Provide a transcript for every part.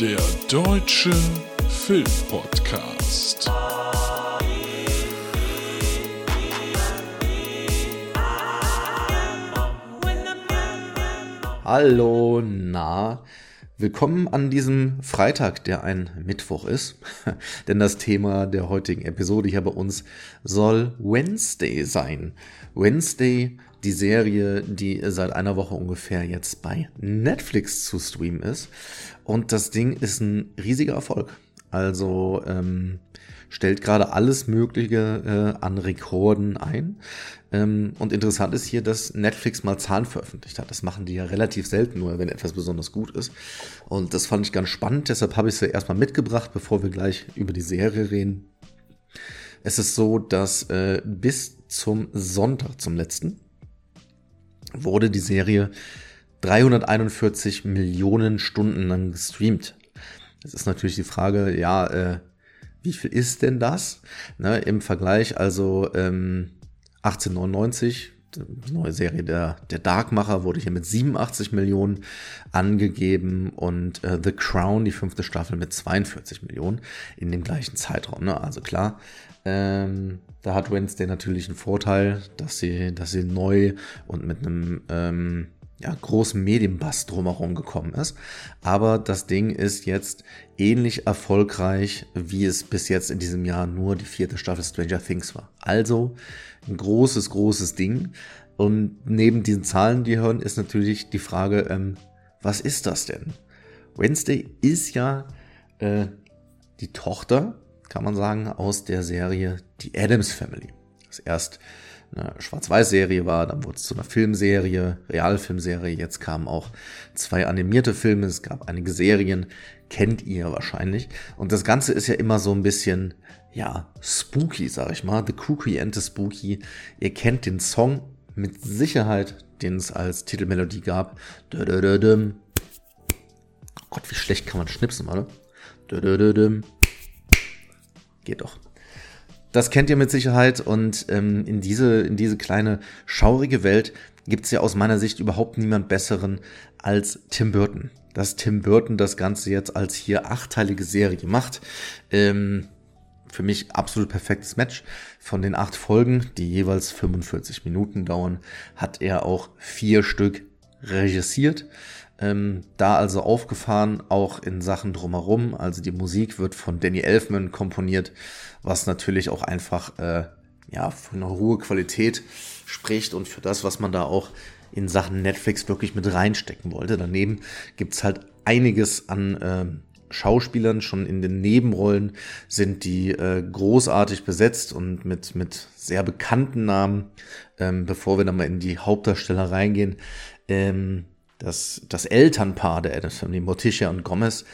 Der Deutsche Filmpodcast. Hallo, na, willkommen an diesem Freitag, der ein Mittwoch ist. Denn das Thema der heutigen Episode hier bei uns soll Wednesday sein. Wednesday, die Serie, die seit einer Woche ungefähr jetzt bei Netflix zu streamen ist. Und das Ding ist ein riesiger Erfolg. Also ähm, stellt gerade alles Mögliche äh, an Rekorden ein. Ähm, und interessant ist hier, dass Netflix mal Zahlen veröffentlicht hat. Das machen die ja relativ selten nur, wenn etwas besonders gut ist. Und das fand ich ganz spannend, deshalb habe ich sie erstmal mitgebracht, bevor wir gleich über die Serie reden. Es ist so, dass äh, bis zum Sonntag, zum letzten, wurde die Serie 341 Millionen Stunden lang gestreamt. Das ist natürlich die Frage, ja, äh, wie viel ist denn das? Ne, Im Vergleich, also ähm, 1899, die neue Serie der, der Darkmacher wurde hier mit 87 Millionen angegeben und äh, The Crown, die fünfte Staffel, mit 42 Millionen in dem gleichen Zeitraum. Ne? Also klar, ähm, da hat Wednesday natürlich einen Vorteil, dass sie, dass sie neu und mit einem ähm, ja, großen Medienbass drumherum gekommen ist. Aber das Ding ist jetzt ähnlich erfolgreich, wie es bis jetzt in diesem Jahr nur die vierte Staffel Stranger Things war. Also ein großes, großes Ding. Und neben diesen Zahlen, die hören, ist natürlich die Frage, ähm, was ist das denn? Wednesday ist ja äh, die Tochter, kann man sagen, aus der Serie Die Adams Family. Das erst eine Schwarz-Weiß-Serie war, dann wurde es zu einer Filmserie, Realfilmserie, jetzt kamen auch zwei animierte Filme, es gab einige Serien, kennt ihr wahrscheinlich. Und das Ganze ist ja immer so ein bisschen, ja, spooky, sag ich mal, The Cookie and the Spooky. Ihr kennt den Song mit Sicherheit, den es als Titelmelodie gab. Gott, wie schlecht kann man schnipsen, oder? Geht doch. Das kennt ihr mit Sicherheit und ähm, in, diese, in diese kleine schaurige Welt gibt es ja aus meiner Sicht überhaupt niemand besseren als Tim Burton. Dass Tim Burton das Ganze jetzt als hier achteilige Serie macht. Ähm, für mich absolut perfektes Match. Von den acht Folgen, die jeweils 45 Minuten dauern, hat er auch vier Stück regissiert. Ähm, da also aufgefahren, auch in Sachen drumherum. Also die Musik wird von Danny Elfman komponiert, was natürlich auch einfach äh, ja von einer hohen Qualität spricht und für das, was man da auch in Sachen Netflix wirklich mit reinstecken wollte. Daneben gibt's halt einiges an äh, Schauspielern, schon in den Nebenrollen sind die äh, großartig besetzt und mit, mit sehr bekannten Namen. Ähm, bevor wir dann mal in die Hauptdarsteller reingehen, ähm, das, das Elternpaar der Adams Family, Morticia und Gomez,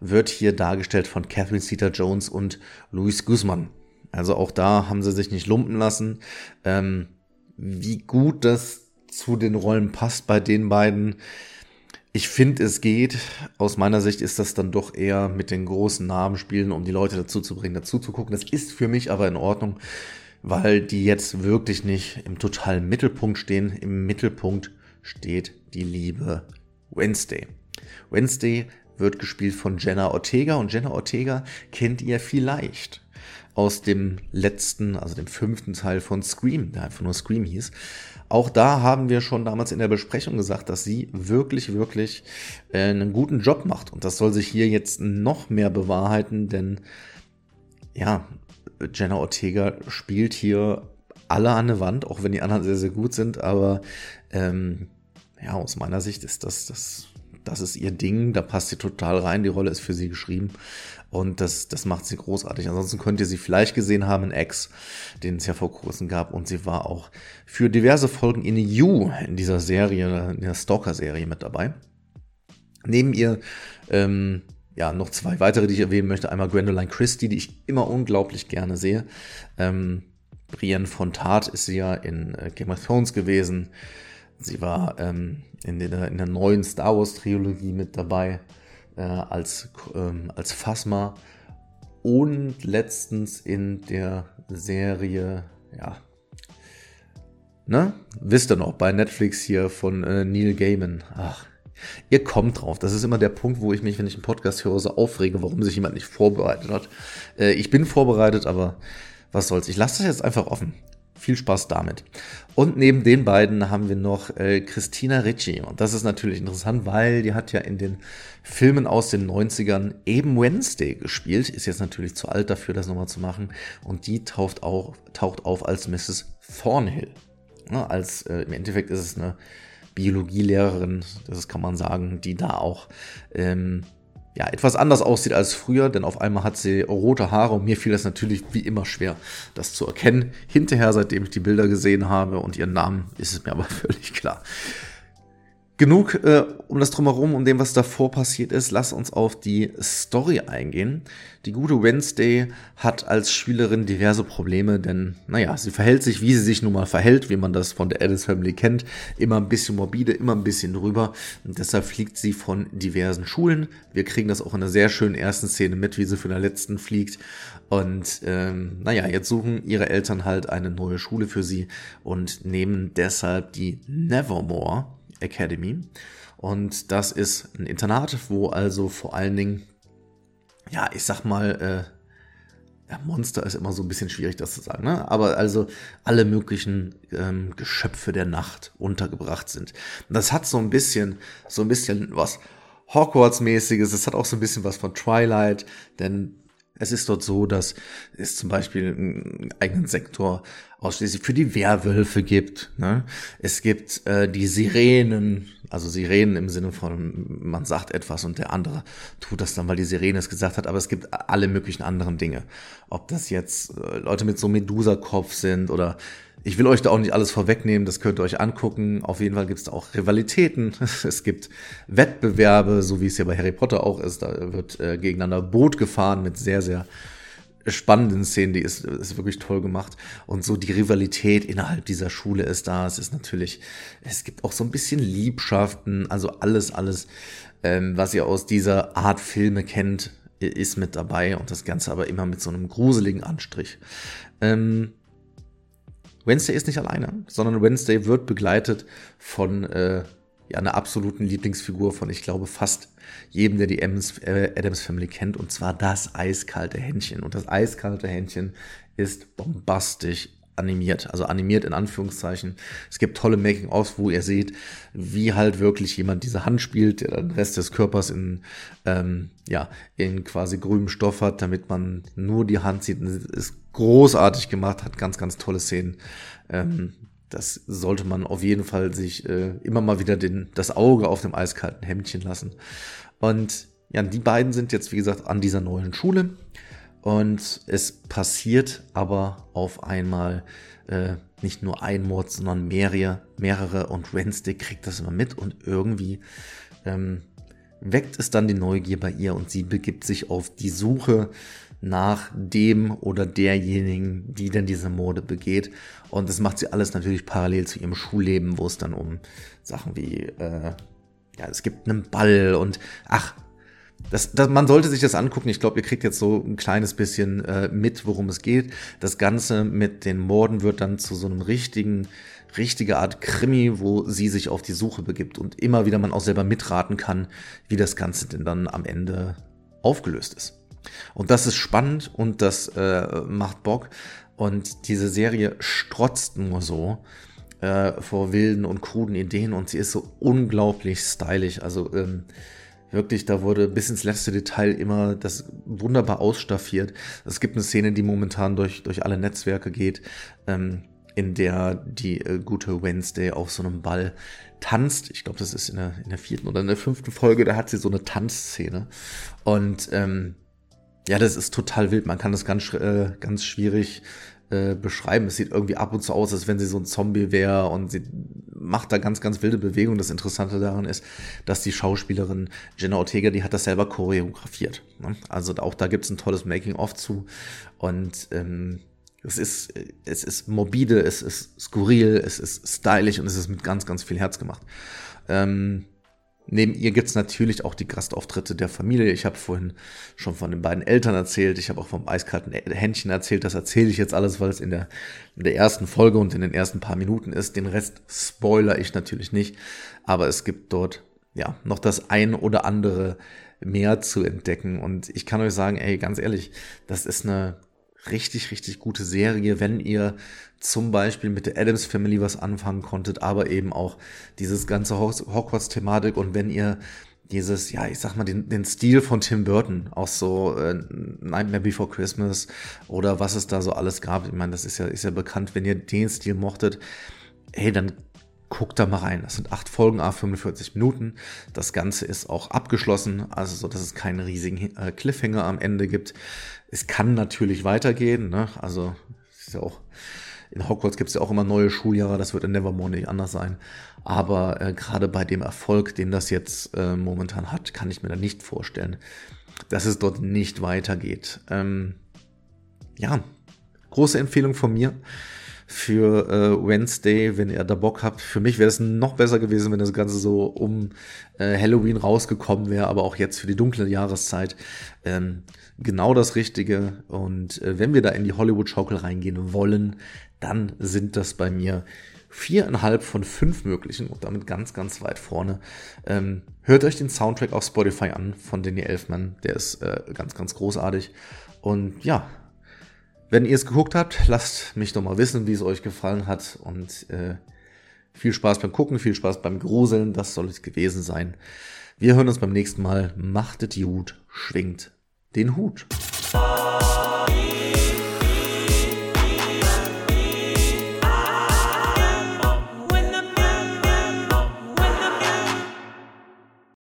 wird hier dargestellt von Catherine Zeta-Jones und Luis Guzman. Also auch da haben sie sich nicht lumpen lassen. Ähm, wie gut das zu den Rollen passt bei den beiden, ich finde, es geht. Aus meiner Sicht ist das dann doch eher mit den großen Namen spielen, um die Leute dazu zu bringen, dazu zu gucken. Das ist für mich aber in Ordnung, weil die jetzt wirklich nicht im totalen Mittelpunkt stehen. Im Mittelpunkt steht die liebe Wednesday. Wednesday wird gespielt von Jenna Ortega und Jenna Ortega kennt ihr vielleicht aus dem letzten, also dem fünften Teil von Scream, der einfach nur Scream hieß. Auch da haben wir schon damals in der Besprechung gesagt, dass sie wirklich, wirklich äh, einen guten Job macht. Und das soll sich hier jetzt noch mehr bewahrheiten, denn ja, Jenna Ortega spielt hier alle an der Wand, auch wenn die anderen sehr, sehr gut sind, aber ähm, ja, aus meiner Sicht ist das, das, das ist ihr Ding, da passt sie total rein, die Rolle ist für sie geschrieben und das, das macht sie großartig. Ansonsten könnt ihr sie vielleicht gesehen haben in X, den es ja vor kurzem gab und sie war auch für diverse Folgen in You in dieser Serie, in der Stalker-Serie mit dabei. Neben ihr ähm, ja, noch zwei weitere, die ich erwähnen möchte. Einmal Gwendoline Christie, die ich immer unglaublich gerne sehe. Ähm, Brienne von Tart ist sie ja in äh, Game of Thrones gewesen. Sie war ähm, in, der, in der neuen Star Wars Trilogie mit dabei äh, als, ähm, als Phasma und letztens in der Serie, ja, ne? Wisst ihr noch, bei Netflix hier von äh, Neil Gaiman. Ach, Ihr kommt drauf. Das ist immer der Punkt, wo ich mich, wenn ich einen Podcast höre, so aufrege, warum sich jemand nicht vorbereitet hat. Äh, ich bin vorbereitet, aber was soll's. Ich lasse das jetzt einfach offen. Viel Spaß damit. Und neben den beiden haben wir noch äh, Christina Ricci. Und das ist natürlich interessant, weil die hat ja in den Filmen aus den 90ern eben Wednesday gespielt. Ist jetzt natürlich zu alt dafür, das nochmal zu machen. Und die taucht, auch, taucht auf als Mrs. Thornhill. Ja, als, äh, Im Endeffekt ist es eine Biologielehrerin, das kann man sagen, die da auch ähm, ja, etwas anders aussieht als früher, denn auf einmal hat sie rote Haare und mir fiel es natürlich wie immer schwer, das zu erkennen. Hinterher, seitdem ich die Bilder gesehen habe und ihren Namen, ist es mir aber völlig klar. Genug äh, um das drumherum, um dem, was davor passiert ist. Lass uns auf die Story eingehen. Die gute Wednesday hat als Spielerin diverse Probleme, denn, naja, sie verhält sich, wie sie sich nun mal verhält, wie man das von der Addis Family kennt. Immer ein bisschen morbide, immer ein bisschen drüber. Und deshalb fliegt sie von diversen Schulen. Wir kriegen das auch in einer sehr schönen ersten Szene mit, wie sie von der letzten fliegt. Und ähm, naja, jetzt suchen ihre Eltern halt eine neue Schule für sie und nehmen deshalb die Nevermore Academy. Und das ist ein Internat, wo also vor allen Dingen, ja, ich sag mal, äh, ja, Monster ist immer so ein bisschen schwierig, das zu sagen, ne? Aber also alle möglichen ähm, Geschöpfe der Nacht untergebracht sind. Und das hat so ein bisschen, so ein bisschen was Hogwarts-mäßiges. Es hat auch so ein bisschen was von Twilight, denn es ist dort so, dass es zum Beispiel einen eigenen Sektor ausschließlich für die Werwölfe gibt. Ne? Es gibt äh, die Sirenen, also Sirenen im Sinne von, man sagt etwas und der andere tut das dann, weil die Sirene es gesagt hat, aber es gibt alle möglichen anderen Dinge. Ob das jetzt äh, Leute mit so Medusa-Kopf sind oder ich will euch da auch nicht alles vorwegnehmen, das könnt ihr euch angucken. Auf jeden Fall gibt es auch Rivalitäten. Es gibt Wettbewerbe, so wie es ja bei Harry Potter auch ist. Da wird äh, gegeneinander Boot gefahren mit sehr, sehr spannenden Szenen. Die ist, ist wirklich toll gemacht. Und so die Rivalität innerhalb dieser Schule ist da. Es ist natürlich, es gibt auch so ein bisschen Liebschaften. Also alles, alles, ähm, was ihr aus dieser Art Filme kennt, ist mit dabei. Und das Ganze aber immer mit so einem gruseligen Anstrich. Ähm, Wednesday ist nicht alleine, sondern Wednesday wird begleitet von äh, ja, einer absoluten Lieblingsfigur von, ich glaube, fast jedem, der die Adams, äh, Adams Family kennt, und zwar das eiskalte Händchen. Und das eiskalte Händchen ist bombastisch animiert, also animiert in Anführungszeichen. Es gibt tolle Making-ofs, wo ihr seht, wie halt wirklich jemand diese Hand spielt, der den Rest des Körpers in, ähm, ja, in quasi grünem Stoff hat, damit man nur die Hand sieht. Ist großartig gemacht, hat ganz, ganz tolle Szenen. Ähm, das sollte man auf jeden Fall sich äh, immer mal wieder den, das Auge auf dem eiskalten Hemdchen lassen. Und ja, die beiden sind jetzt, wie gesagt, an dieser neuen Schule. Und es passiert aber auf einmal äh, nicht nur ein Mord, sondern mehrere, mehrere und Wednesday kriegt das immer mit und irgendwie ähm, weckt es dann die Neugier bei ihr und sie begibt sich auf die Suche nach dem oder derjenigen, die denn diese Morde begeht. Und das macht sie alles natürlich parallel zu ihrem Schulleben, wo es dann um Sachen wie, äh, ja, es gibt einen Ball und ach, das, das, man sollte sich das angucken. Ich glaube, ihr kriegt jetzt so ein kleines bisschen äh, mit, worum es geht. Das Ganze mit den Morden wird dann zu so einem richtigen, richtige Art Krimi, wo sie sich auf die Suche begibt und immer wieder man auch selber mitraten kann, wie das Ganze denn dann am Ende aufgelöst ist. Und das ist spannend und das äh, macht Bock. Und diese Serie strotzt nur so äh, vor wilden und kruden Ideen und sie ist so unglaublich stylisch. Also ähm, Wirklich, da wurde bis ins letzte Detail immer das wunderbar ausstaffiert. Es gibt eine Szene, die momentan durch, durch alle Netzwerke geht, ähm, in der die äh, gute Wednesday auf so einem Ball tanzt. Ich glaube, das ist in der, in der vierten oder in der fünften Folge, da hat sie so eine Tanzszene. Und ähm, ja, das ist total wild. Man kann das ganz, äh, ganz schwierig äh, beschreiben. Es sieht irgendwie ab und zu aus, als wenn sie so ein Zombie wäre und sie macht da ganz, ganz wilde Bewegungen. Das Interessante daran ist, dass die Schauspielerin Jenna Ortega, die hat das selber choreografiert. Ne? Also auch da gibt's ein tolles Making-of zu und ähm, es ist, es ist morbide, es ist skurril, es ist stylisch und es ist mit ganz, ganz viel Herz gemacht. Ähm, Neben ihr gibt's natürlich auch die Gastauftritte der Familie. Ich habe vorhin schon von den beiden Eltern erzählt. Ich habe auch vom eiskalten Händchen erzählt. Das erzähle ich jetzt alles, weil es in der, in der ersten Folge und in den ersten paar Minuten ist. Den Rest spoiler ich natürlich nicht. Aber es gibt dort ja, noch das ein oder andere mehr zu entdecken. Und ich kann euch sagen, ey, ganz ehrlich, das ist eine richtig, richtig gute Serie, wenn ihr zum Beispiel mit der Adams Family was anfangen konntet, aber eben auch dieses ganze Hogwarts-Thematik und wenn ihr dieses, ja, ich sag mal, den, den Stil von Tim Burton, auch so äh, Nightmare Before Christmas oder was es da so alles gab. Ich meine, das ist ja, ist ja bekannt, wenn ihr den Stil mochtet, hey, dann guckt da mal rein. Das sind acht Folgen, a 45 Minuten. Das Ganze ist auch abgeschlossen, also so, dass es keinen riesigen äh, Cliffhanger am Ende gibt. Es kann natürlich weitergehen, ne? Also ist ja auch in Hogwarts gibt es ja auch immer neue Schuljahre, das wird in Nevermore nicht anders sein. Aber äh, gerade bei dem Erfolg, den das jetzt äh, momentan hat, kann ich mir da nicht vorstellen, dass es dort nicht weitergeht. Ähm, ja, große Empfehlung von mir für äh, Wednesday, wenn ihr da Bock habt. Für mich wäre es noch besser gewesen, wenn das Ganze so um äh, Halloween rausgekommen wäre, aber auch jetzt für die dunkle Jahreszeit ähm, genau das Richtige. Und äh, wenn wir da in die Hollywood-Schaukel reingehen wollen, dann sind das bei mir viereinhalb von fünf möglichen und damit ganz, ganz weit vorne. Ähm, hört euch den Soundtrack auf Spotify an von Danny Elfman, der ist äh, ganz, ganz großartig. Und ja, wenn ihr es geguckt habt, lasst mich doch mal wissen, wie es euch gefallen hat. Und äh, viel Spaß beim Gucken, viel Spaß beim Gruseln. Das soll es gewesen sein. Wir hören uns beim nächsten Mal. Machtet gut, schwingt den Hut.